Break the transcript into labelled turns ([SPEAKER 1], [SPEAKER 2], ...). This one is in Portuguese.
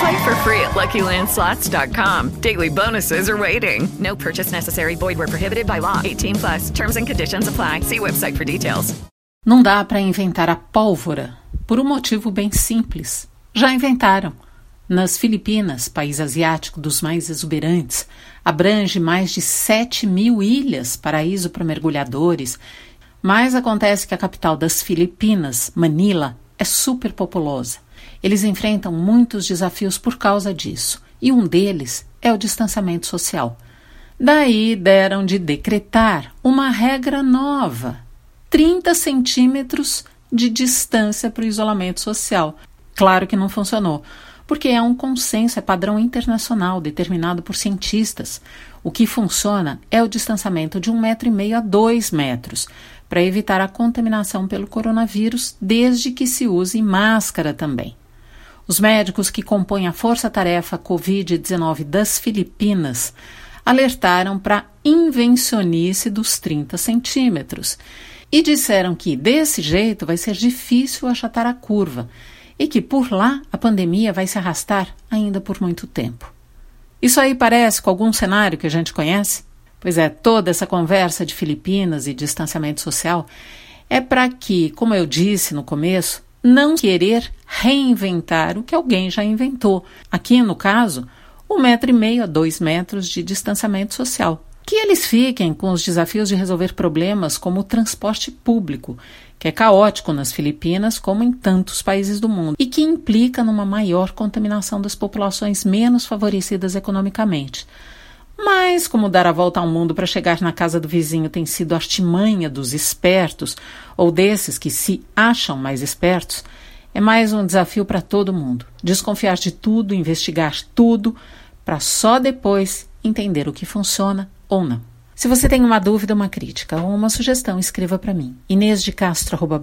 [SPEAKER 1] Play for free at LuckyLandSlots.com. Daily bonuses are waiting. No purchase necessary. Void where prohibited by law. 18 plus. Terms and conditions apply. See website for details.
[SPEAKER 2] Não dá para inventar a pólvora por um motivo bem simples. Já inventaram. Nas Filipinas, país asiático dos mais exuberantes, abrange mais de 7 mil ilhas, paraíso para mergulhadores. Mas acontece que a capital das Filipinas, Manila, é superpopulosa. Eles enfrentam muitos desafios por causa disso, e um deles é o distanciamento social. Daí deram de decretar uma regra nova: 30 centímetros de distância para o isolamento social. Claro que não funcionou, porque é um consenso, é padrão internacional determinado por cientistas. O que funciona é o distanciamento de um metro e meio a dois metros, para evitar a contaminação pelo coronavírus, desde que se use máscara também. Os médicos que compõem a Força-Tarefa Covid-19 das Filipinas alertaram para invencionice dos 30 centímetros e disseram que, desse jeito, vai ser difícil achatar a curva e que por lá a pandemia vai se arrastar ainda por muito tempo. Isso aí parece com algum cenário que a gente conhece? Pois é, toda essa conversa de Filipinas e distanciamento social é para que, como eu disse no começo, não querer reinventar o que alguém já inventou. Aqui, no caso, um metro e meio a dois metros de distanciamento social. Que eles fiquem com os desafios de resolver problemas como o transporte público, que é caótico nas Filipinas como em tantos países do mundo, e que implica numa maior contaminação das populações menos favorecidas economicamente. Mas, como dar a volta ao mundo para chegar na casa do vizinho tem sido artimanha dos espertos, ou desses que se acham mais espertos, é mais um desafio para todo mundo. Desconfiar de tudo, investigar tudo, para só depois entender o que funciona ou não. Se você tem uma dúvida, uma crítica ou uma sugestão, escreva para mim. Inês de Castro, arroba.